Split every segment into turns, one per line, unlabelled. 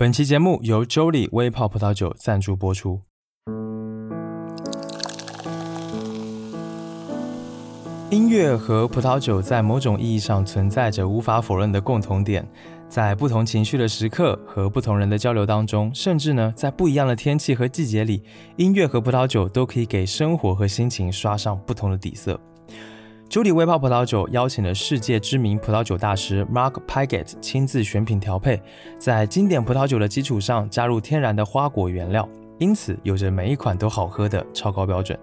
本期节目由 Jolly 微泡葡萄酒赞助播出。音乐和葡萄酒在某种意义上存在着无法否认的共同点，在不同情绪的时刻和不同人的交流当中，甚至呢，在不一样的天气和季节里，音乐和葡萄酒都可以给生活和心情刷上不同的底色。朱里微泡葡萄酒邀请了世界知名葡萄酒大师 Mark Pigott 亲自选品调配，在经典葡萄酒的基础上加入天然的花果原料，因此有着每一款都好喝的超高标准。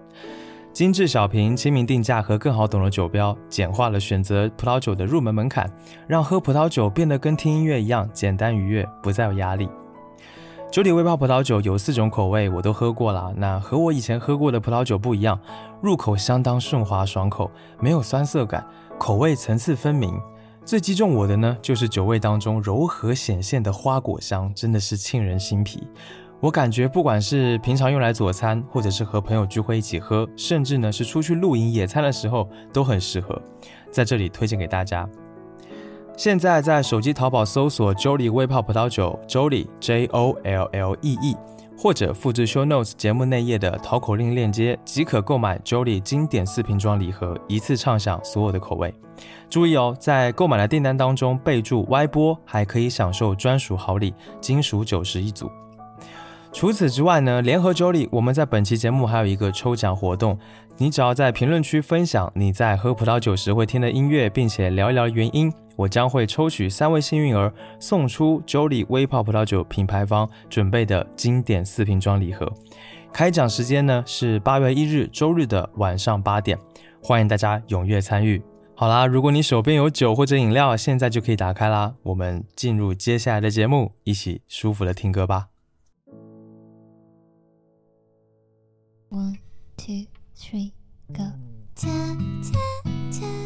精致小瓶、亲民定价和更好懂的酒标，简化了选择葡萄酒的入门门槛，让喝葡萄酒变得跟听音乐一样简单愉悦，不再有压力。酒里微泡葡萄酒有四种口味，我都喝过了。那和我以前喝过的葡萄酒不一样，入口相当顺滑爽口，没有酸涩感，口味层次分明。最击中我的呢，就是酒味当中柔和显现的花果香，真的是沁人心脾。我感觉，不管是平常用来佐餐，或者是和朋友聚会一起喝，甚至呢是出去露营野餐的时候，都很适合。在这里推荐给大家。现在在手机淘宝搜索 Jolly 微泡葡萄酒，Jolly J O L L E E，或者复制 Show Notes 节目内页的淘口令链接，即可购买 Jolly 经典四瓶装礼盒，一次畅享所有的口味。注意哦，在购买的订单当中备注 Y 波，还可以享受专属好礼金属酒食一组。除此之外呢，联合 Jolly，我们在本期节目还有一个抽奖活动。你只要在评论区分享你在喝葡萄酒时会听的音乐，并且聊一聊原因，我将会抽取三位幸运儿，送出 Jolly 微泡葡萄酒品牌方准备的经典四瓶装礼盒。开奖时间呢是八月一日周日的晚上八点，欢迎大家踊跃参与。好啦，如果你手边有酒或者饮料，现在就可以打开啦。我们进入接下来的节目，一起舒服的听歌吧。One, two, three, go. Ta, ta, ta,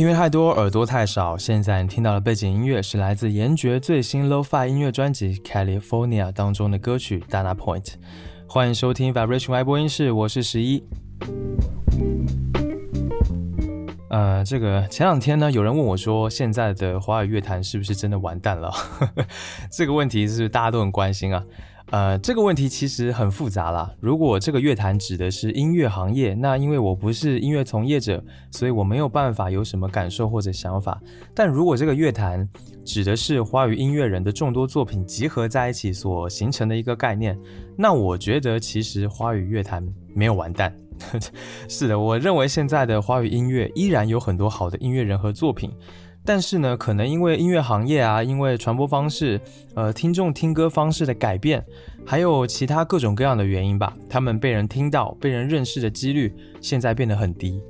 音乐太多，耳朵太少。现在你听到的背景音乐是来自严爵最新 Lo-Fi 音乐专辑《California》当中的歌曲《Dana Point》。欢迎收听 Vibration Y 播音室，我是十一。呃，这个前两天呢，有人问我说，现在的华语乐坛是不是真的完蛋了？这个问题是大家都很关心啊。呃，这个问题其实很复杂啦。如果这个乐坛指的是音乐行业，那因为我不是音乐从业者，所以我没有办法有什么感受或者想法。但如果这个乐坛指的是华语音乐人的众多作品集合在一起所形成的一个概念，那我觉得其实华语乐坛没有完蛋。是的，我认为现在的华语音乐依然有很多好的音乐人和作品。但是呢，可能因为音乐行业啊，因为传播方式，呃，听众听歌方式的改变，还有其他各种各样的原因吧，他们被人听到、被人认识的几率现在变得很低。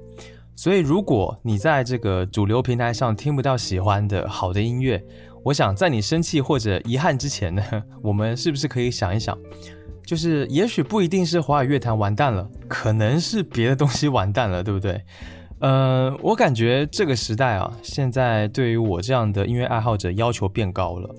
所以，如果你在这个主流平台上听不到喜欢的好的音乐，我想在你生气或者遗憾之前呢，我们是不是可以想一想，就是也许不一定是华语乐坛完蛋了，可能是别的东西完蛋了，对不对？呃，我感觉这个时代啊，现在对于我这样的音乐爱好者要求变高了。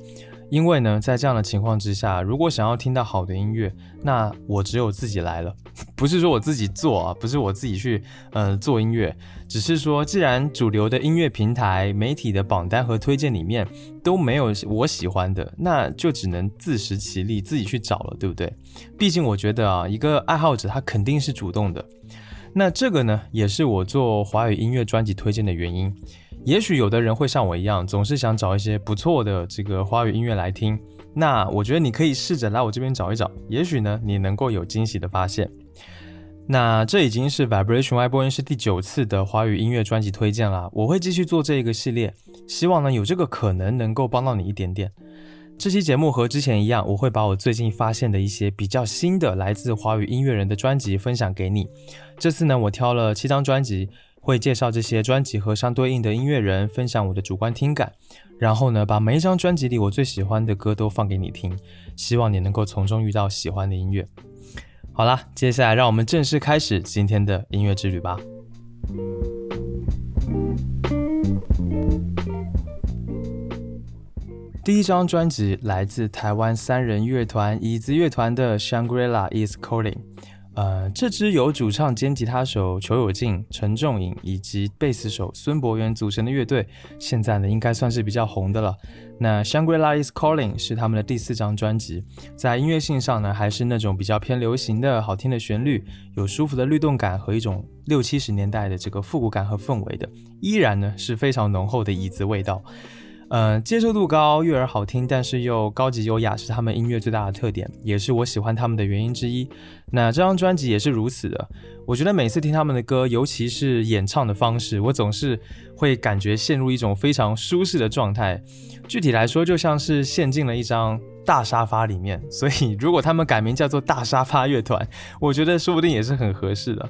因为呢，在这样的情况之下，如果想要听到好的音乐，那我只有自己来了。不是说我自己做啊，不是我自己去呃做音乐，只是说，既然主流的音乐平台、媒体的榜单和推荐里面都没有我喜欢的，那就只能自食其力，自己去找了，对不对？毕竟我觉得啊，一个爱好者他肯定是主动的。那这个呢，也是我做华语音乐专辑推荐的原因。也许有的人会像我一样，总是想找一些不错的这个华语音乐来听。那我觉得你可以试着来我这边找一找，也许呢，你能够有惊喜的发现。那这已经是 Vibration Y 播音是第九次的华语音乐专辑推荐了，我会继续做这一个系列，希望呢有这个可能能够帮到你一点点。这期节目和之前一样，我会把我最近发现的一些比较新的来自华语音乐人的专辑分享给你。这次呢，我挑了七张专辑，会介绍这些专辑和相对应的音乐人，分享我的主观听感。然后呢，把每一张专辑里我最喜欢的歌都放给你听，希望你能够从中遇到喜欢的音乐。
好啦，接下来让我们正式开始今天的音乐之旅吧。第一张专辑来自台湾三人乐团椅子乐团的《Shangri-La Is Calling》。呃，这支由主唱兼吉他手裘有静、陈仲颖以及贝斯手孙博元组成的乐队，现在呢应该算是比较红的了。那《Shangri-La Is Calling》是他们的第四张专辑，在音乐性上呢，还是那种比较偏流行的好听的旋律，有舒服的律动感和一种六七十年代的这个复古感和氛围的，依然呢是非常浓厚的椅子味道。呃，接受度高，悦耳好听，但是又高级优雅，是他们音乐最大的特点，也是我喜欢他们的原因之一。那这张专辑也是如此的。我觉得每次听他们的歌，尤其是演唱的方式，我总是会感觉陷入一种非常舒适的状态。具体来说，就像是陷进了一张大沙发里面。所以，如果他们改名叫做大沙发乐团，我觉得说不定也是很合适的。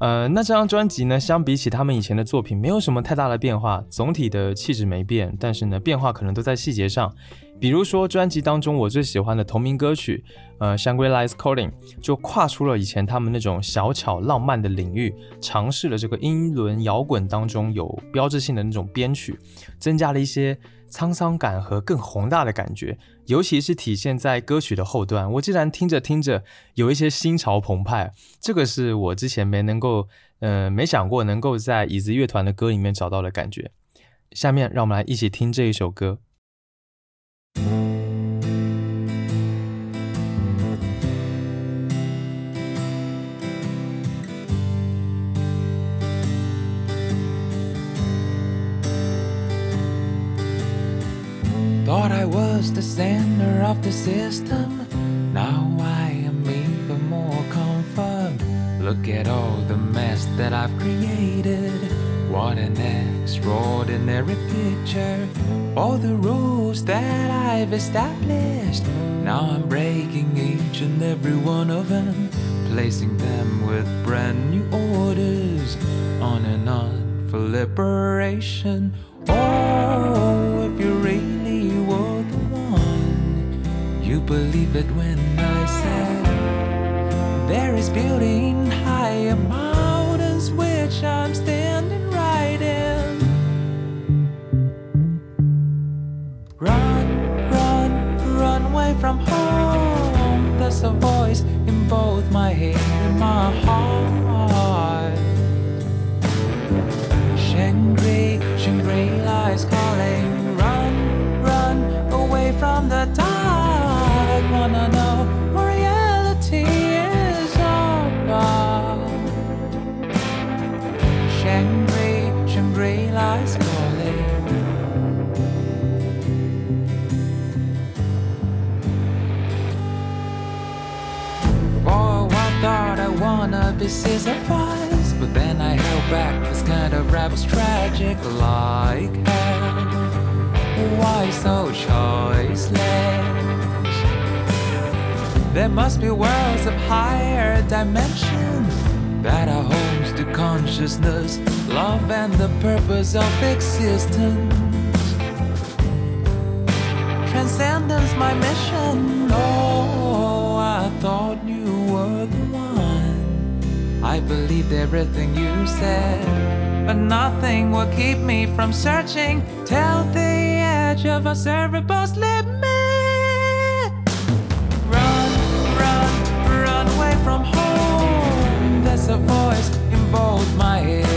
呃，那这张专辑呢，相比起他们以前的作品，没有什么太大的变化，总体的气质没变，但是呢，变化可能都在细节上。比如说，专辑当中我最喜欢的同名歌曲，呃，《Shangri-La Is Calling》，就跨出了以前他们那种小巧浪漫的领域，尝试了这个英伦摇滚当中有标志性的那种编曲，增加了一些。沧桑感和更宏大的感觉，尤其是体现在歌曲的后段。我竟然听着听着有一些心潮澎湃，这个是我之前没能够，呃，没想过能够在椅子乐团的歌里面找到的感觉。下面让我们来一起听这一首歌。Was the center of the system. Now I am even more confirmed. Look at all the mess that I've created. What an extraordinary picture. All the rules that I've established. Now I'm breaking each and every one of them. Placing them with brand new orders. On and on for liberation. Oh, believe it when I say there is beauty in higher mountains which I'm standing right in. Run, run, run away from home. There's a voice in both my head and my heart. Shangri, Shangri-La is calling. Run, run away from the dark wanna know what reality is all about. Shangri, Shangri-La's calling. For while thought I wanna be Sisyphus, but then I held back. This kind of was tragic like hell. Why so choiceless? There must be worlds of higher dimension that are homes to consciousness, love, and the purpose of existence. Transcendence, my mission. Oh, I thought you were the one. I believed everything you said, but nothing will keep me from searching till the edge of a cerebral's limit. both my head.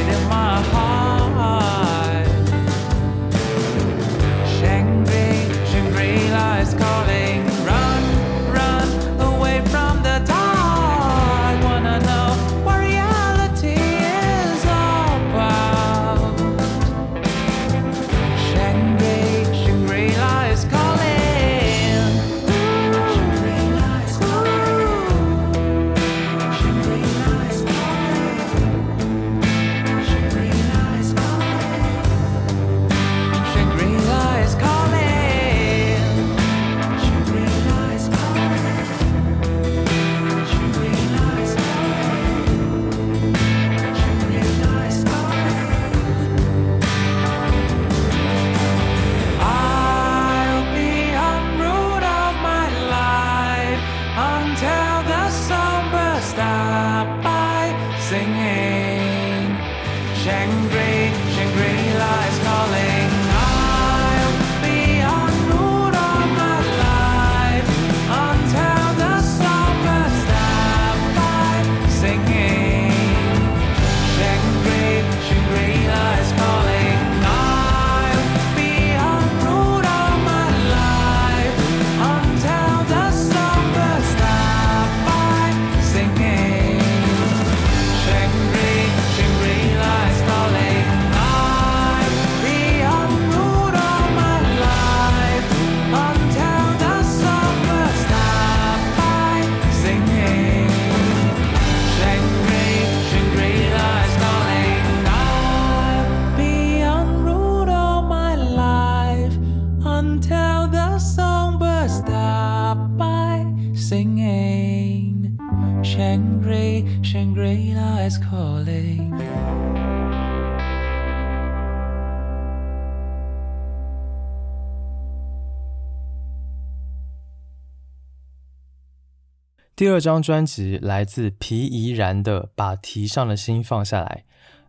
第二张专辑来自皮怡然的《把提上的心放下来》。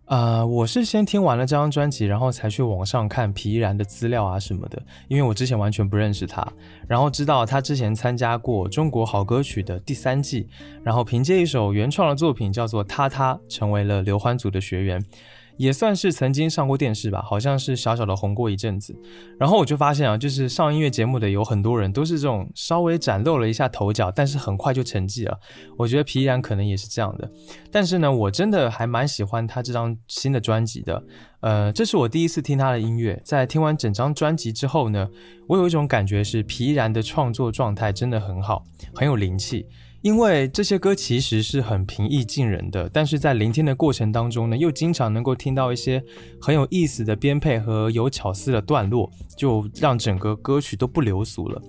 呃，我是先听完了这张专辑，然后才去网上看皮怡然的资料啊什么的，因为我之前完全不认识他，然后知道他之前参加过《中国好歌曲》的第三季，然后凭借一首原创的作品叫做《他他》，成为了刘欢组的学员。也算是曾经上过电视吧，好像是小小的红过一阵子。然后我就发现啊，就是上音乐节目的有很多人都是这种稍微展露了一下头角，但是很快就沉寂了。我觉得皮然可能也是这样的。但是呢，我真的还蛮喜欢他这张新的专辑的。呃，这是我第一次听他的音乐，在听完整张专辑之后呢，我有一种感觉是皮然的创作状态真的很好，很有灵气。因为这些歌其实是很平易近人的，但是在聆听的过程当中呢，又经常能够听到一些很有意思的编配和有巧思的段落，就让整个歌曲都不流俗了。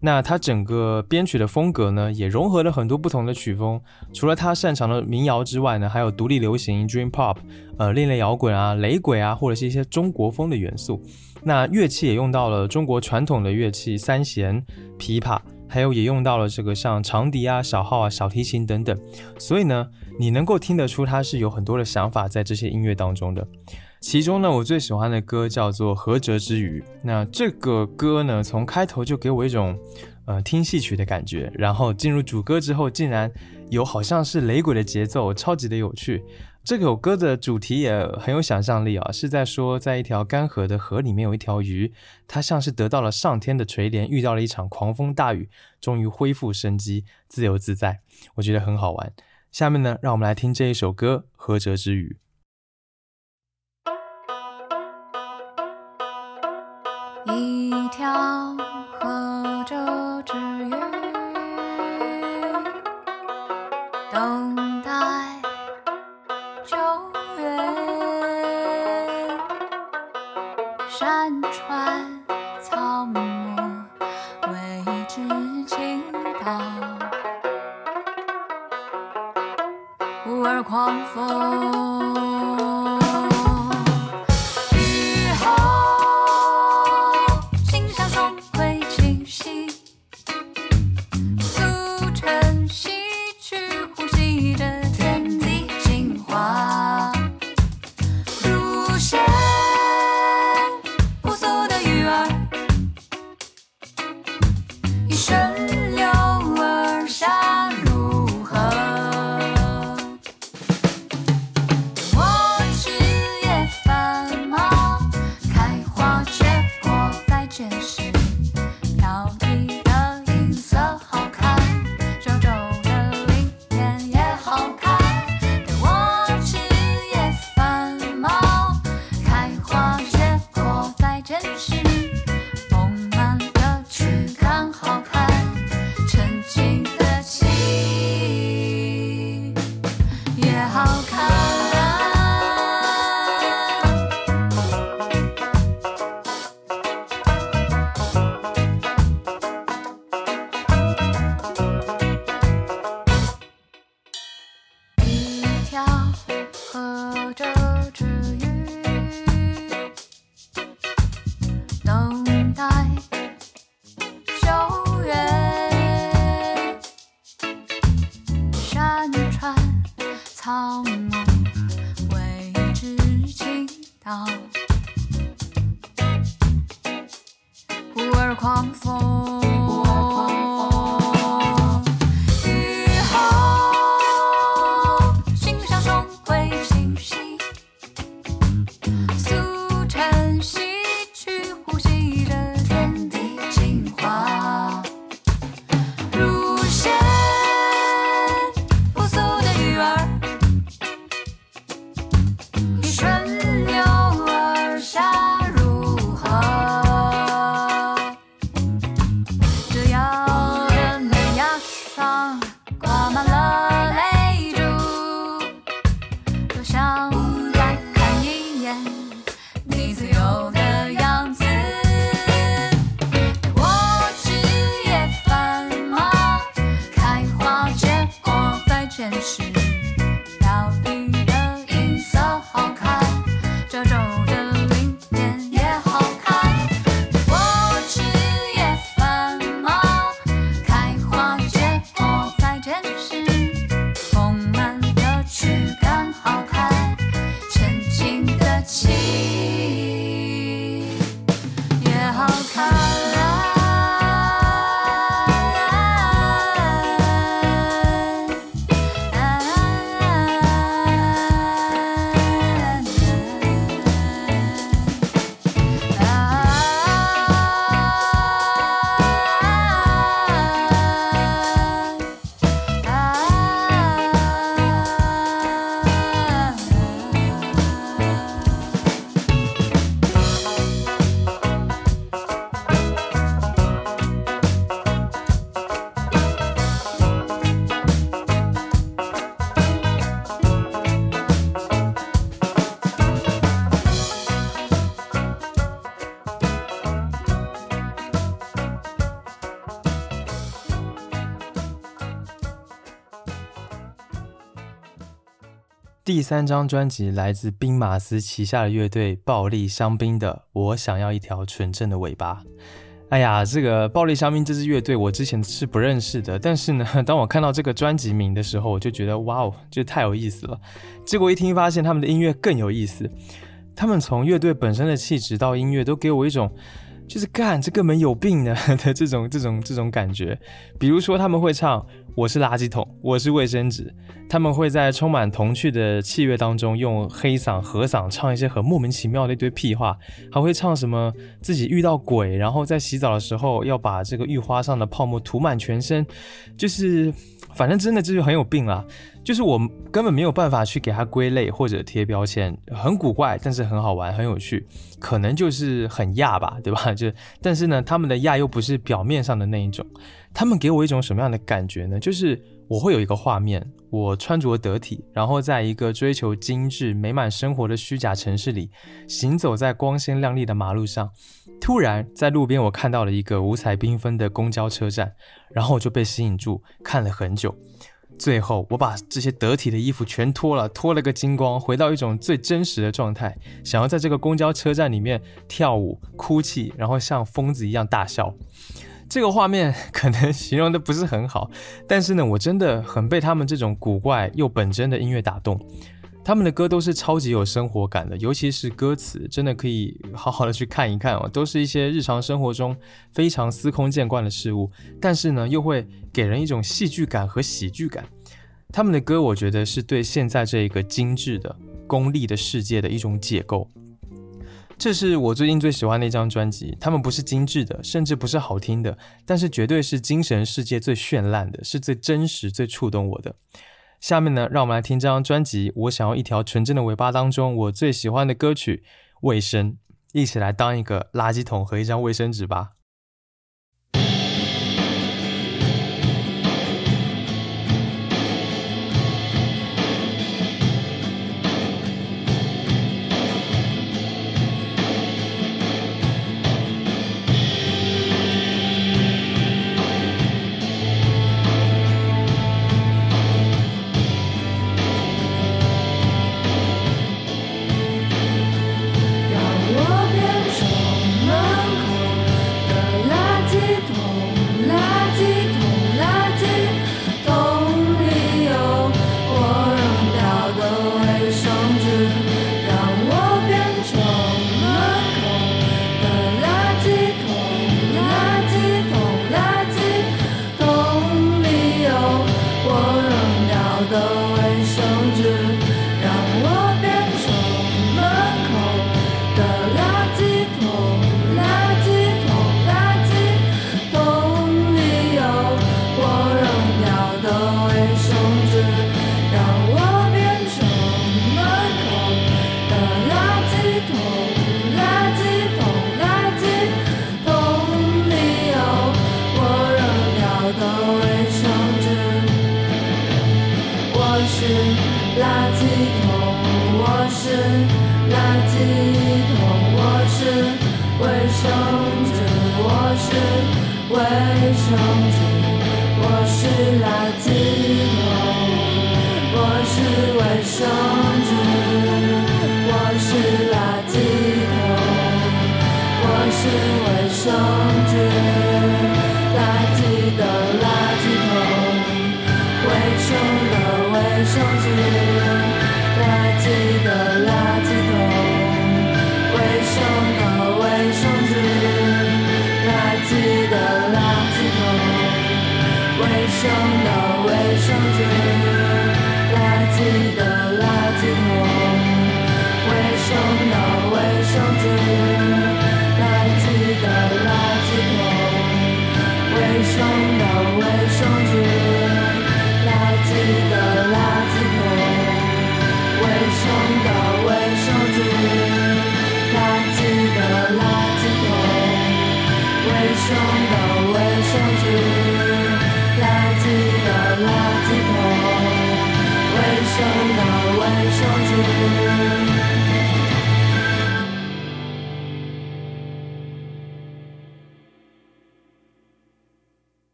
那他整个编曲的风格呢，也融合了很多不同的曲风，除了他擅长的民谣之外呢，还有独立流行、Dream Pop、呃另类摇滚啊、雷鬼啊，或者是一些中国风的元素。那乐器也用到了中国传统的乐器三弦、琵琶。还有也用到了这个像长笛啊、小号啊、小提琴等等，所以呢，你能够听得出他是有很多的想法在这些音乐当中的。其中呢，我最喜欢的歌叫做《何哲之鱼》。那这个歌呢，从开头就给我一种呃听戏曲的感觉，然后进入主歌之后，竟然有好像是雷鬼的节奏，超级的有趣。这首歌的主题也很有想象力啊，是在说，在一条干涸的河里面有一条鱼，它像是得到了上天的垂怜，遇到了一场狂风大雨，终于恢复生机，自由自在。我觉得很好玩。下面呢，让我们来听这一首歌《何哲之语》。
一条
第三张专辑来自兵马司旗下的乐队暴力香槟的《我想要一条纯正的尾巴》。哎呀，这个暴力香槟这支乐队我之前是不认识的，但是呢，当我看到这个专辑名的时候，我就觉得哇哦，这太有意思了。结果一听发现他们的音乐更有意思，他们从乐队本身的气质到音乐都给我一种。就是干这根本有病的 的这种这种这种感觉，比如说他们会唱“我是垃圾桶，我是卫生纸”，他们会在充满童趣的器乐当中用黑嗓和嗓唱一些很莫名其妙的一堆屁话，还会唱什么自己遇到鬼，然后在洗澡的时候要把这个浴花上的泡沫涂满全身，就是反正真的就是很有病啊。就是我根本没有办法去给它归类或者贴标签，很古怪，但是很好玩，很有趣，可能就是很亚吧，对吧？就但是呢，他们的亚又不是表面上的那一种，他们给我一种什么样的感觉呢？就是我会有一个画面，我穿着得体，然后在一个追求精致、美满生活的虚假城市里，行走在光鲜亮丽的马路上，突然在路边我看到了一个五彩缤纷的公交车站，然后我就被吸引住，看了很久。最后，我把这些得体的衣服全脱了，脱了个精光，回到一种最真实的状态，想要在这个公交车站里面跳舞、哭泣，然后像疯子一样大笑。这个画面可能形容的不是很好，但是呢，我真的很被他们这种古怪又本真的音乐打动。他们的歌都是超级有生活感的，尤其是歌词，真的可以好好的去看一看哦。都是一些日常生活中非常司空见惯的事物，但是呢，又会给人一种戏剧感和喜剧感。他们的歌，我觉得是对现在这一个精致的、功利的世界的一种解构。这是我最近最喜欢的一张专辑。他们不是精致的，甚至不是好听的，但是绝对是精神世界最绚烂的，是最真实、最触动我的。下面呢，让我们来听这张专辑《我想要一条纯真的尾巴》当中我最喜欢的歌曲《卫生》，一起来当一个垃圾桶和一张卫生纸吧。
是卫生纸，我是垃圾桶，我是卫生纸，我是垃圾桶，我是卫生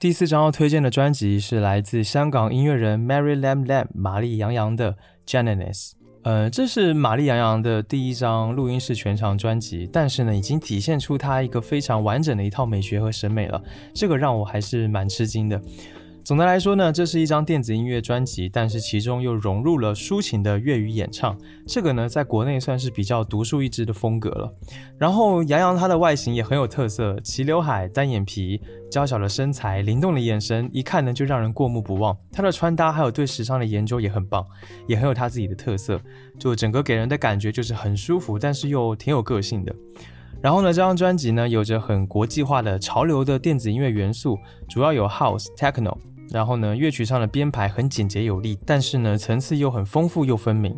第四张要推荐的专辑是来自香港音乐人 Mary Lam Lam 玛丽杨洋的《Genesis》。呃，这是玛丽杨洋的第一张录音室全长专辑，但是呢，已经体现出她一个非常完整的一套美学和审美了，这个让我还是蛮吃惊的。总的来说呢，这是一张电子音乐专辑，但是其中又融入了抒情的粤语演唱，这个呢，在国内算是比较独树一帜的风格了。然后杨洋他的外形也很有特色，齐刘海、单眼皮、娇小的身材、灵动的眼神，一看呢就让人过目不忘。他的穿搭还有对时尚的研究也很棒，也很有他自己的特色，就整个给人的感觉就是很舒服，但是又挺有个性的。然后呢，这张专辑呢有着很国际化的潮流的电子音乐元素，主要有 House、Techno。然后呢，乐曲上的编排很简洁有力，但是呢，层次又很丰富又分明。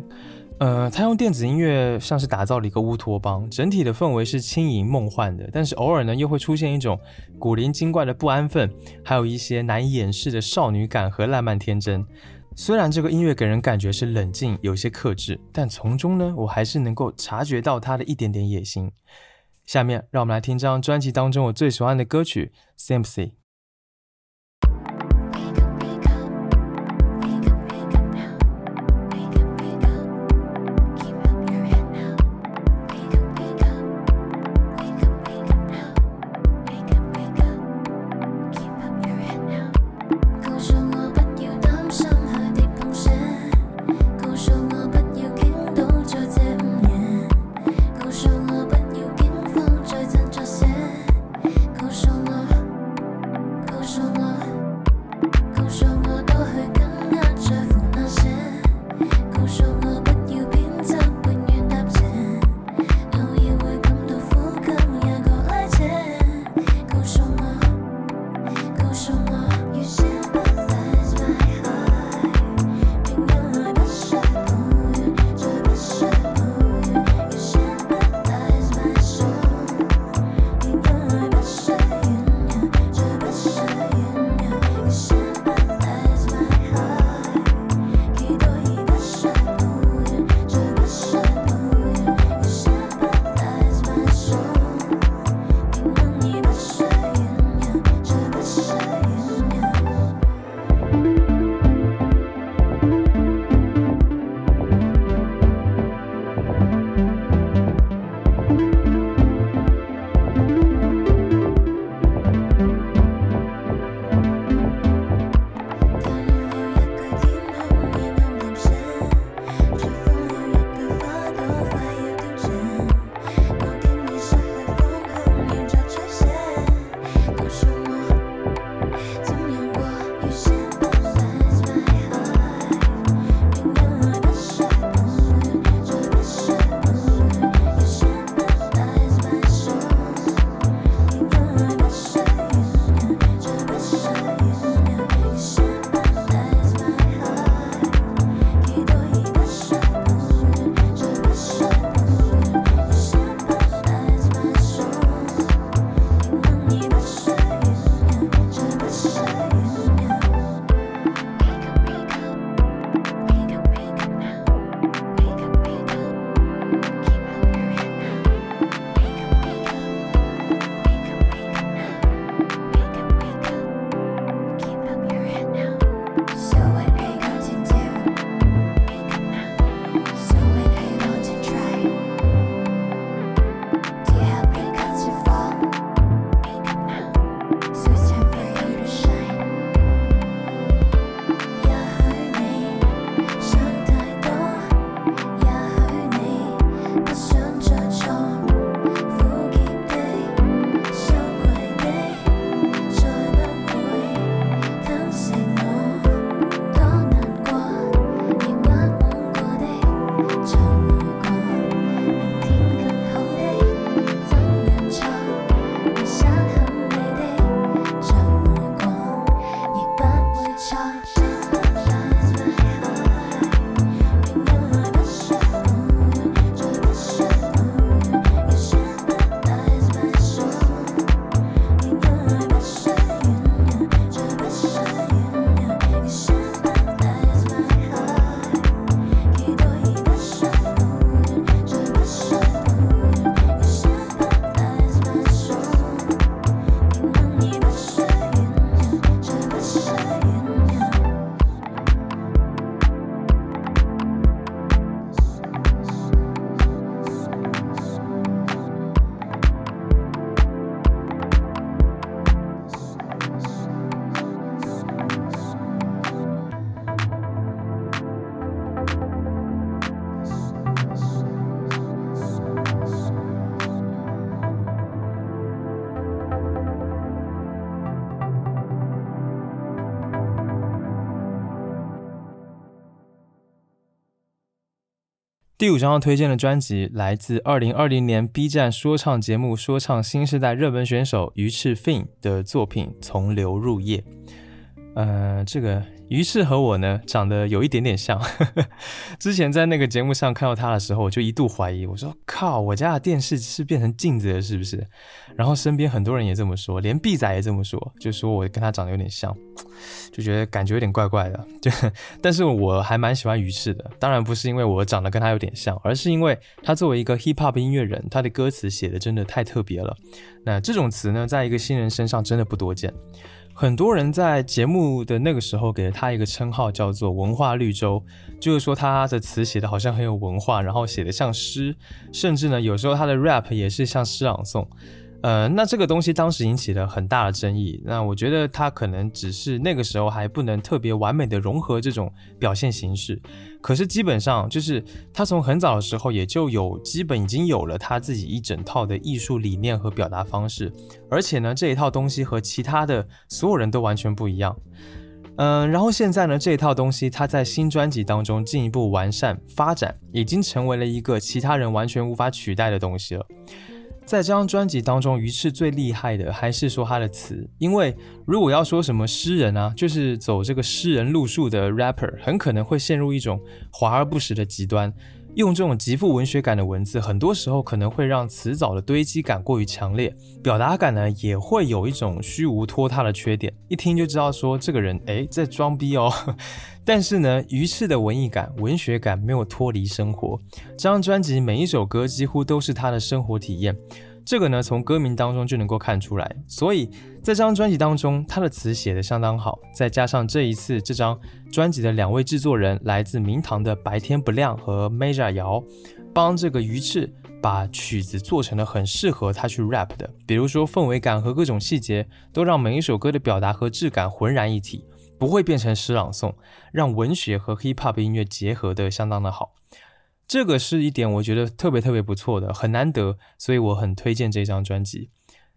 呃，他用电子音乐像是打造了一个乌托邦，整体的氛围是轻盈梦幻的，但是偶尔呢，又会出现一种古灵精怪的不安分，还有一些难以掩饰的少女感和烂漫天真。虽然这个音乐给人感觉是冷静，有些克制，但从中呢，我还是能够察觉到他的一点点野心。下面让我们来听这张专辑当中我最喜欢的歌曲《Sympathy》。第五张要推荐的专辑来自二零二零年 B 站说唱节目《说唱新时代》热门选手鱼翅 Fin 的作品《从流入夜》。呃，这个鱼翅和我呢长得有一点点像。之前在那个节目上看到他的时候，我就一度怀疑，我说靠，我家的电视是变成镜子了是不是？然后身边很多人也这么说，连 B 仔也这么说，就说我跟他长得有点像，就觉得感觉有点怪怪的。就，但是我还蛮喜欢鱼翅的，当然不是因为我长得跟他有点像，而是因为他作为一个 hip hop 音乐人，他的歌词写的真的太特别了。那这种词呢，在一个新人身上真的不多见。很多人在节目的那个时候给了他一个称号，叫做“文化绿洲”，就是说他的词写的好像很有文化，然后写的像诗，甚至呢有时候他的 rap 也是像诗朗诵。呃，那这个东西当时引起了很大的争议。那我觉得他可能只是那个时候还不能特别完美的融合这种表现形式，可是基本上就是他从很早的时候也就有基本已经有了他自己一整套的艺术理念和表达方式，而且呢这一套东西和其他的所有人都完全不一样。嗯，然后现在呢这一套东西他在新专辑当中进一步完善发展，已经成为了一个其他人完全无法取代的东西了。在这张专辑当中，鱼翅最厉害的还是说他的词，因为如果要说什么诗人啊，就是走这个诗人路数的 rapper，很可能会陷入一种华而不实的极端，用这种极富文学感的文字，很多时候可能会让词藻的堆积感过于强烈，表达感呢也会有一种虚无拖沓的缺点，一听就知道说这个人诶在装逼哦。但是呢，鱼翅的文艺感、文学感没有脱离生活。这张专辑每一首歌几乎都是他的生活体验，这个呢从歌名当中就能够看出来。所以在这张专辑当中，他的词写得相当好，再加上这一次这张专辑的两位制作人来自明堂的白天不亮和 Major 姚，帮这个鱼翅把曲子做成了很适合他去 rap 的，比如说氛围感和各种细节，都让每一首歌的表达和质感浑然一体。不会变成诗朗诵，让文学和 hip hop 音乐结合的相当的好，这个是一点我觉得特别特别不错的，很难得，所以我很推荐这张专辑。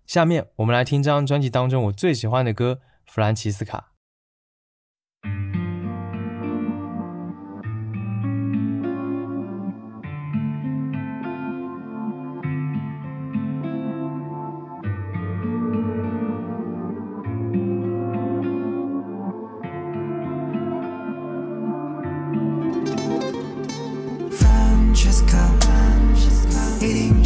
下面我们来听这张专辑当中我最喜欢的歌《弗兰奇斯卡》。
Francesca，一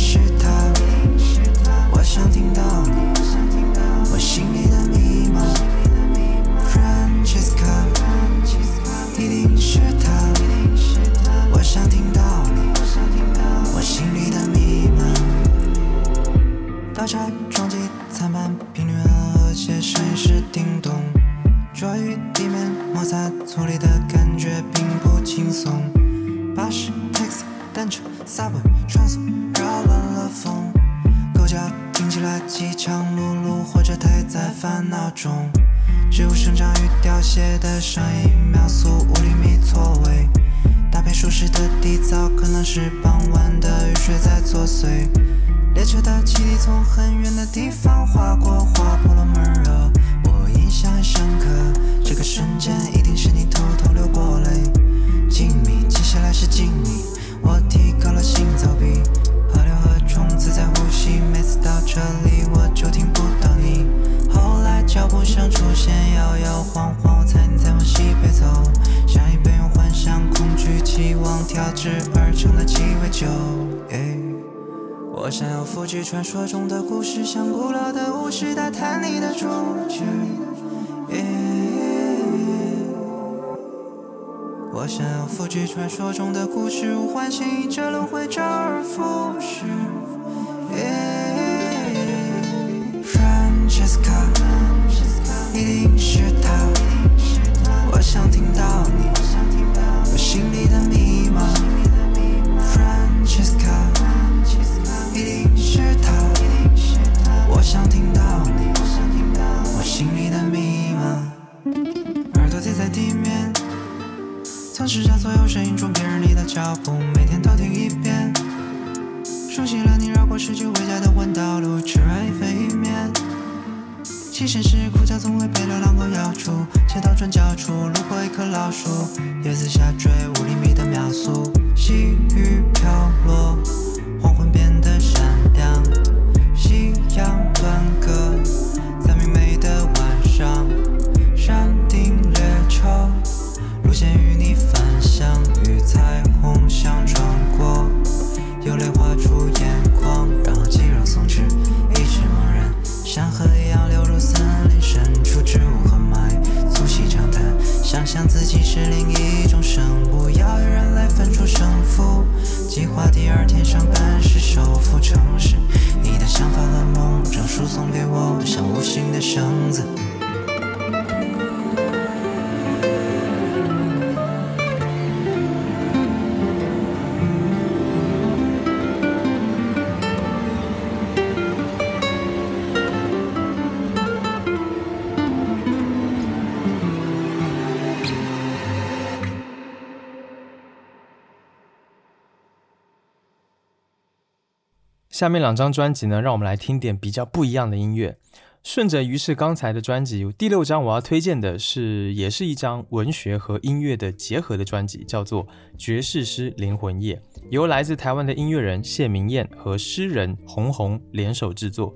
下
面两张专辑呢，让我们来听点比较不一样的音乐。顺着于是刚才的专辑，第六张我要推荐的是，也是一张文学和音乐的结合的专辑，叫做《爵士诗灵魂夜》，由来自台湾的音乐人谢明燕和诗人红红联手制作。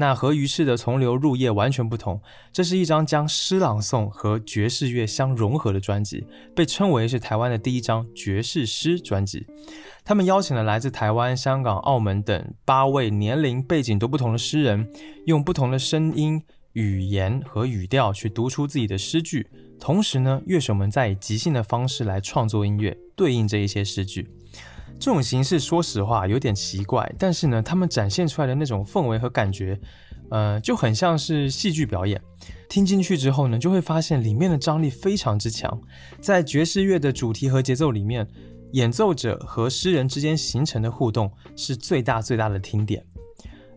那和于是的从流入夜完全不同，这是一张将诗朗诵和爵士乐相融合的专辑，被称为是台湾的第一张爵士诗专辑。他们邀请了来自台湾、香港、澳门等八位年龄背景都不同的诗人，用不同的声音、语言和语调去读出自己的诗句。同时呢，乐手们在以即兴的方式来创作音乐，对应这一些诗句。这种形式说实话有点奇怪，但是呢，他们展现出来的那种氛围和感觉，呃，就很像是戏剧表演。听进去之后呢，就会发现里面的张力非常之强。在爵士乐的主题和节奏里面，演奏者和诗人之间形成的互动是最大最大的听点。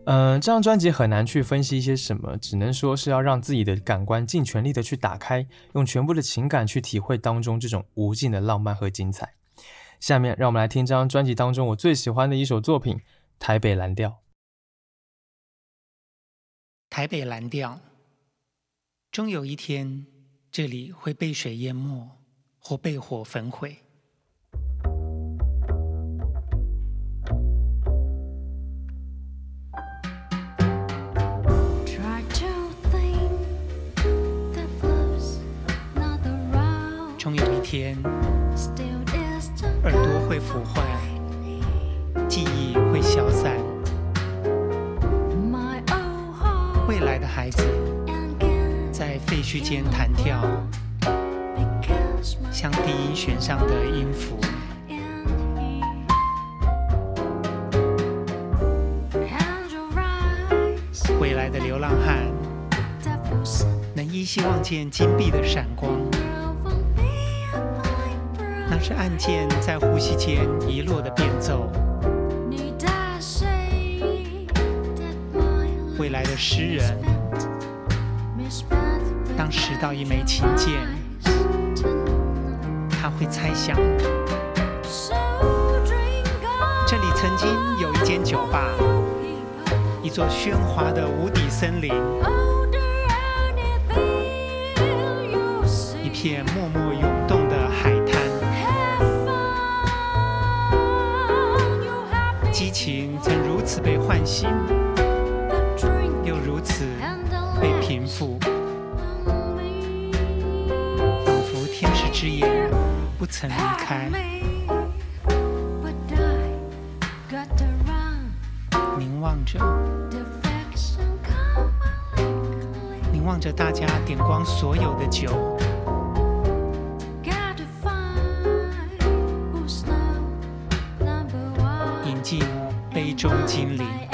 嗯、这张专辑很难去分析一些什么，只能说是要让自己的感官尽全力的去打开，用全部的情感去体会当中这种无尽的浪漫和精彩。下面让我们来听这张专辑当中我最喜欢的一首作品《台北蓝调》。
台北蓝调，终有一天，这里会被水淹没，或被火焚毁。
Try to think that flows not around.
终有一天，会腐坏记忆会消散。未来的孩子在废墟间弹跳像低音弦上的音符。未来的流浪汉能依稀望见金币的闪光是按键在呼吸间遗落的变奏。未来的诗人，当拾到一枚琴键，他会猜想：这里曾经有一间酒吧，一座喧哗的无底森林，一片默默涌。情曾如此被唤醒，又如此被平复，仿佛天使之眼不曾离开。凝望着凝望着大家点光所有的酒。
To
杯中精灵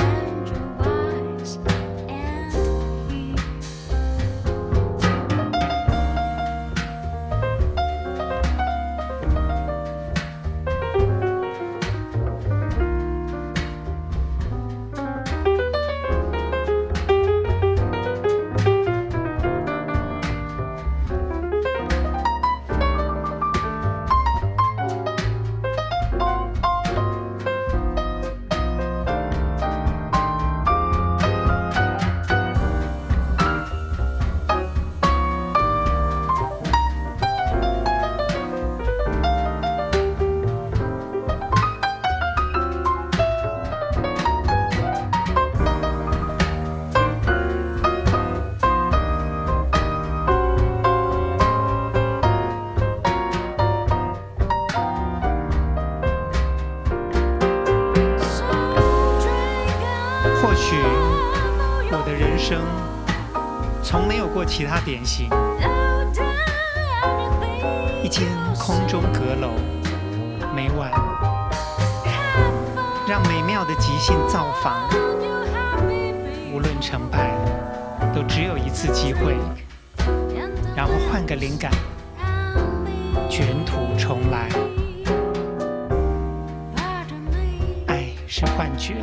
是幻觉，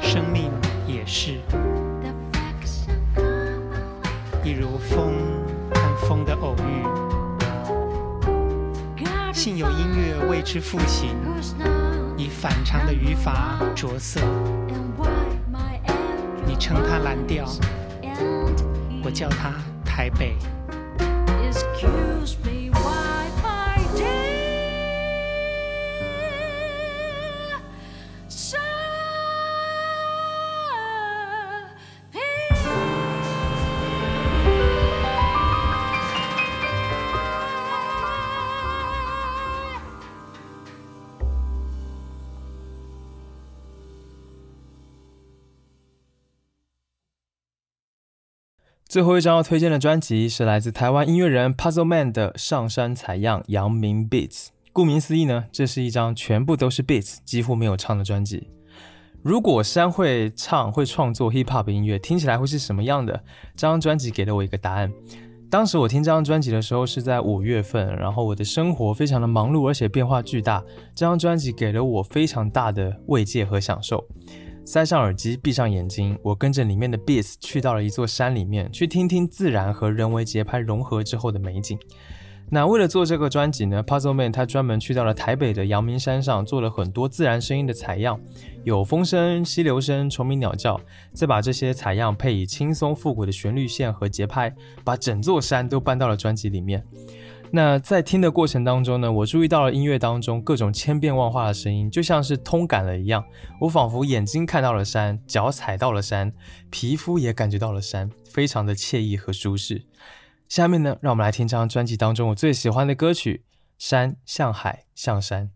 生命也是，一如风和风的偶遇。幸有音乐为之复形，以反常的语法着色。你称它蓝调，我叫它台北。
最后一张要推荐的专辑是来自台湾音乐人 Puzzle Man 的《上山采样》阳明 Beats。顾名思义呢，这是一张全部都是 beats，几乎没有唱的专辑。如果山会唱会创作 hip hop 音乐，听起来会是什么样的？这张专辑给了我一个答案。当时我听这张专辑的时候是在五月份，然后我的生活非常的忙碌，而且变化巨大。这张专辑给了我非常大的慰藉和享受。塞上耳机，闭上眼睛，我跟着里面的 beats 去到了一座山里面，去听听自然和人为节拍融合之后的美景。那为了做这个专辑呢，Puzzle Man 他专门去到了台北的阳明山上，做了很多自然声音的采样，有风声、溪流声、虫鸣鸟叫，再把这些采样配以轻松复古的旋律线和节拍，把整座山都搬到了专辑里面。那在听的过程当中呢，我注意到了音乐当中各种千变万化的声音，就像是通感了一样。我仿佛眼睛看到了山，脚踩到了山，皮肤也感觉到了山，非常的惬意和舒适。下面呢，让我们来听这张专辑当中我最喜欢的歌曲《山像海向山》。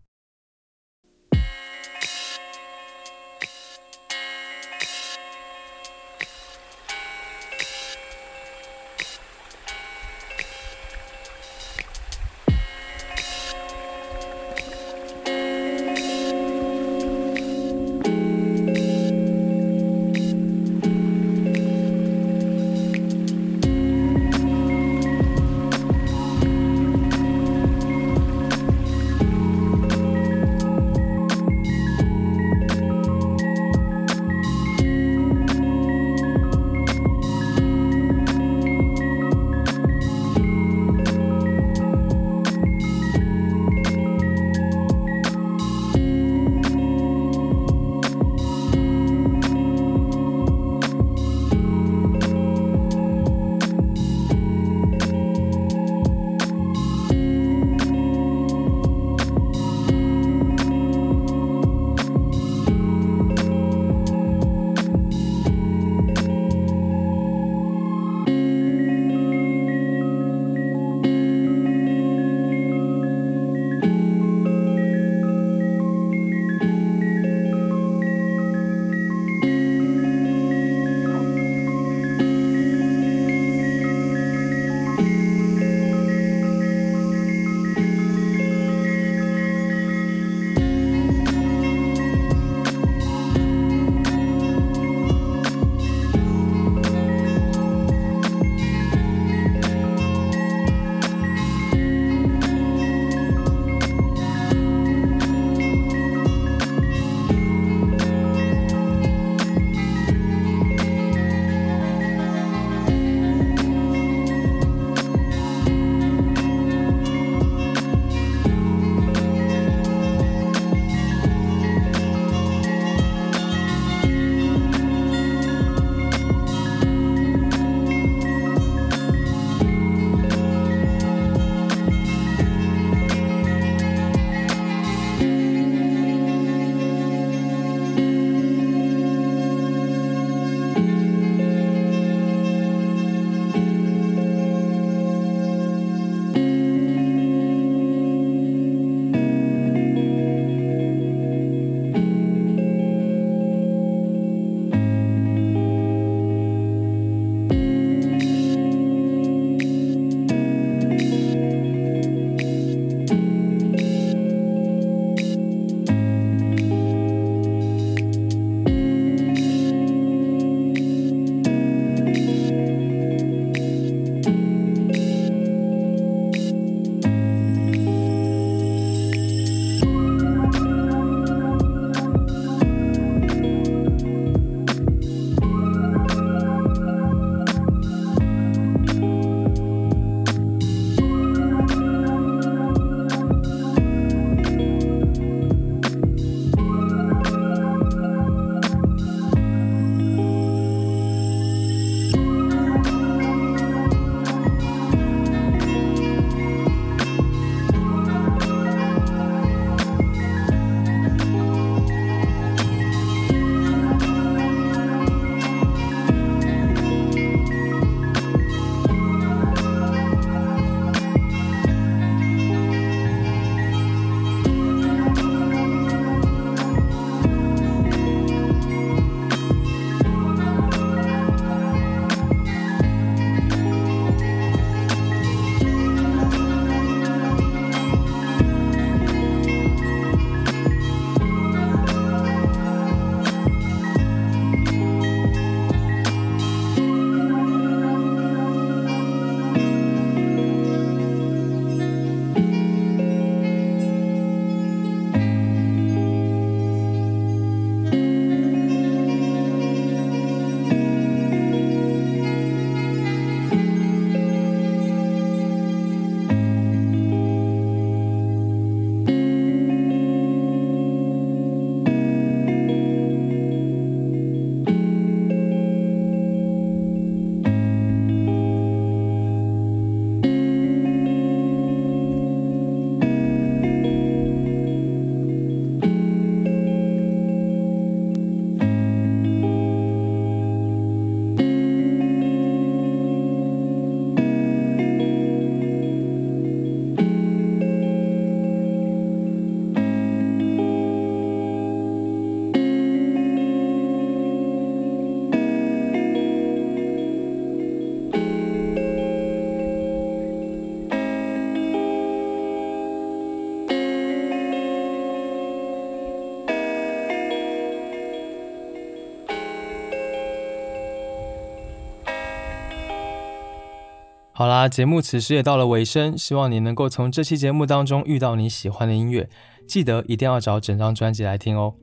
好啦，节目此时也到了尾声，希望你能够从这期节目当中遇到你喜欢的音乐，记得一定要找整张专辑来听哦。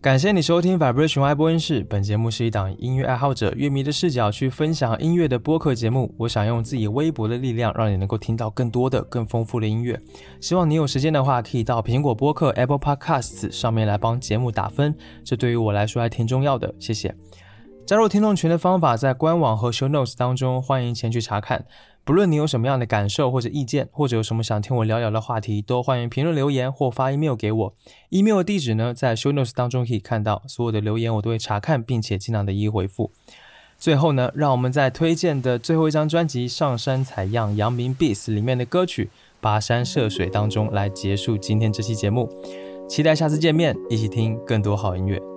感谢你收听 Vibration Y 播音室，本节目是一档音乐爱好者、乐迷的视角去分享音乐的播客节目。我想用自己微薄的力量，让你能够听到更多的、更丰富的音乐。希望你有时间的话，可以到苹果播客 Apple Podcasts 上面来帮节目打分，这对于我来说还挺重要的。谢谢。加入听众群的方法在官网和 Show Notes 当中，欢迎前去查看。不论你有什么样的感受或者意见，或者有什么想听我聊聊的话题，都欢迎评论留言或发 email 给我。email 地址呢，在 Show Notes 当中可以看到。所有的留言我都会查看，并且尽量的一一回复。最后呢，让我们在推荐的最后一张专辑《上山采样》阳明 Beats 里面的歌曲《跋山涉水》当中来结束今天这期节目。期待下次见面，一起听更多好音乐。